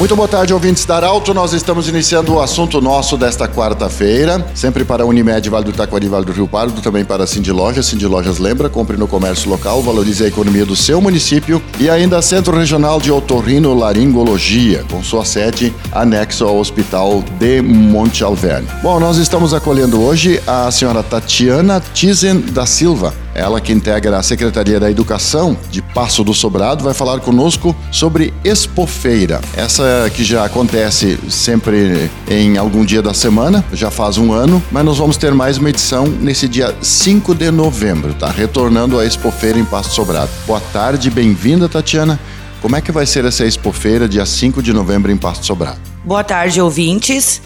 Muito boa tarde, ouvintes da Arauto. Nós estamos iniciando o assunto nosso desta quarta-feira, sempre para a Unimed, Vale do Taquari, Vale do Rio Pardo, também para a Cindy Lojas. Cindy Lojas lembra, compre no comércio local, valorize a economia do seu município e ainda Centro Regional de Otorrino Laringologia, com sua sede anexo ao Hospital de Monte Alverne. Bom, nós estamos acolhendo hoje a senhora Tatiana Tizen da Silva, ela que integra a Secretaria da Educação de Passo do Sobrado, vai falar conosco sobre Expofeira. Essa que já acontece sempre em algum dia da semana, já faz um ano, mas nós vamos ter mais uma edição nesse dia 5 de novembro, tá? Retornando a Expofeira em Passo do Sobrado. Boa tarde, bem-vinda, Tatiana. Como é que vai ser essa Expofeira dia 5 de novembro em Passo do Sobrado? Boa tarde, ouvintes.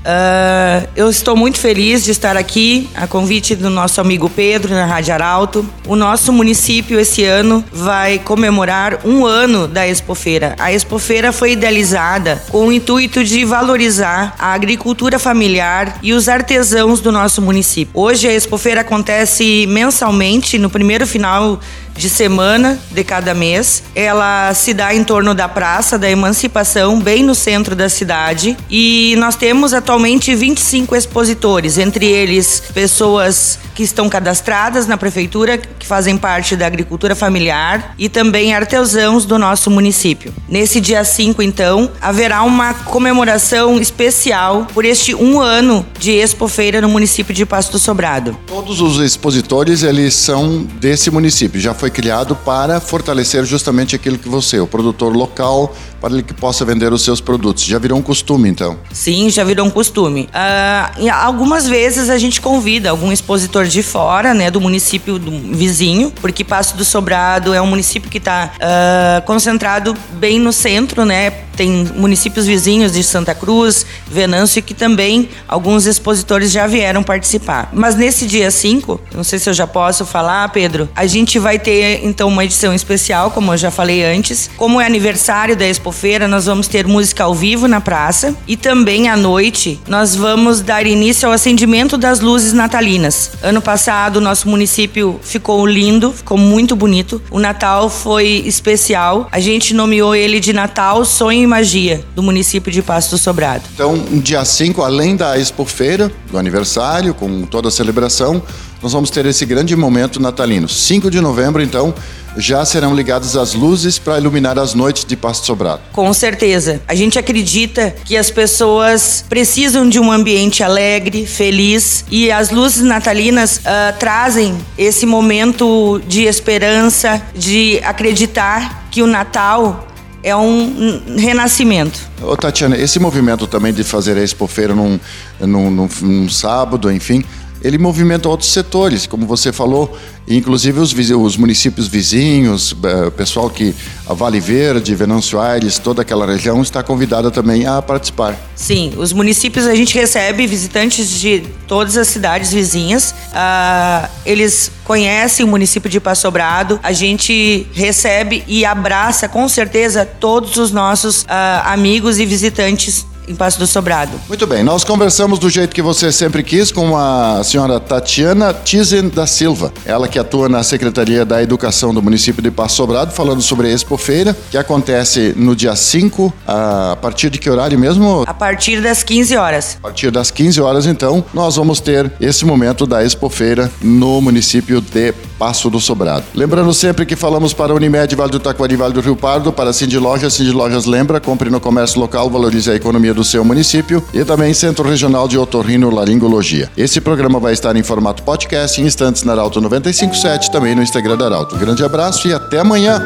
Uh, eu estou muito feliz de estar aqui a convite do nosso amigo Pedro na Rádio Arauto. O nosso município esse ano vai comemorar um ano da Expofeira. A Expofeira foi idealizada com o intuito de valorizar a agricultura familiar e os artesãos do nosso município. Hoje a Expofeira acontece mensalmente no primeiro final de semana de cada mês. Ela se dá em torno da Praça da Emancipação, bem no centro da cidade. E nós temos atualmente 25 expositores, entre eles pessoas que estão cadastradas na prefeitura, que fazem parte da agricultura familiar e também artesãos do nosso município. Nesse dia 5, então, haverá uma comemoração especial por este um ano de Expofeira no município de Pasto Sobrado. Todos os expositores, eles são desse município, já foi criado para fortalecer justamente aquilo que você, o produtor local, para ele que possa vender os seus produtos. Já virou um costume, então? Sim, já virou um costume. Uh, algumas vezes a gente convida algum expositor de fora, né, do município do vizinho, porque Passo do Sobrado é um município que está uh, ah, concentrado bem no centro, né? Tem municípios vizinhos de Santa Cruz, Venâncio, que também alguns expositores já vieram participar. Mas nesse dia 5, não sei se eu já posso falar, Pedro, a gente vai ter então uma edição especial, como eu já falei antes. Como é aniversário da Expofeira, nós vamos ter música ao vivo na praça e também à noite nós vamos dar início ao acendimento das luzes natalinas. Ano passado, nosso município ficou lindo, ficou muito bonito. O Natal foi especial. A gente nomeou ele de Natal Sonho Magia, do município de Pasto Sobrado. Então, dia 5, além da expofeira, do aniversário, com toda a celebração, nós vamos ter esse grande momento natalino. 5 de novembro, então, já serão ligadas as luzes para iluminar as noites de Pasto Sobrado. Com certeza. A gente acredita que as pessoas precisam de um ambiente alegre, feliz e as luzes natalinas uh, trazem esse momento de esperança, de acreditar que o Natal é um renascimento. Ô, Tatiana, esse movimento também de fazer a expofeira num, num, num, num sábado, enfim, ele movimenta outros setores, como você falou, inclusive os, os municípios vizinhos, o eh, pessoal que a Vale Verde, Venâncio Aires, toda aquela região está convidada também a participar. Sim, os municípios a gente recebe visitantes de todas as cidades vizinhas. Uh, eles conhecem o município de Passo Sobrado. A gente recebe e abraça com certeza todos os nossos uh, amigos e visitantes em Passo do Sobrado. Muito bem, nós conversamos do jeito que você sempre quis com a senhora Tatiana Tizen da Silva, ela que atua na Secretaria da Educação do município de Passo Sobrado, falando sobre a Expofeira, que acontece no dia 5, a partir de que horário mesmo? A partir das 15 horas. A partir das 15 horas, então, nós vamos ter esse momento da Expofeira no município de Passo do Sobrado. Lembrando sempre que falamos para Unimed, Vale do Taquari, Vale do Rio Pardo, para Cindy Lojas, Cindy Lojas lembra, compre no comércio local, valorize a economia do seu município e também Centro Regional de Otorrino Laringologia. Esse programa vai estar em formato podcast em instantes na Arauto 957, também no Instagram da Arauto. grande abraço e até amanhã.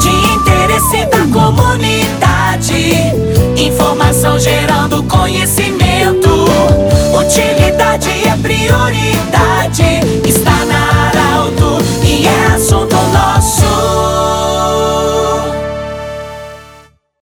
De interesse da comunidade, informação gerando conhecimento, utilidade é prioridade.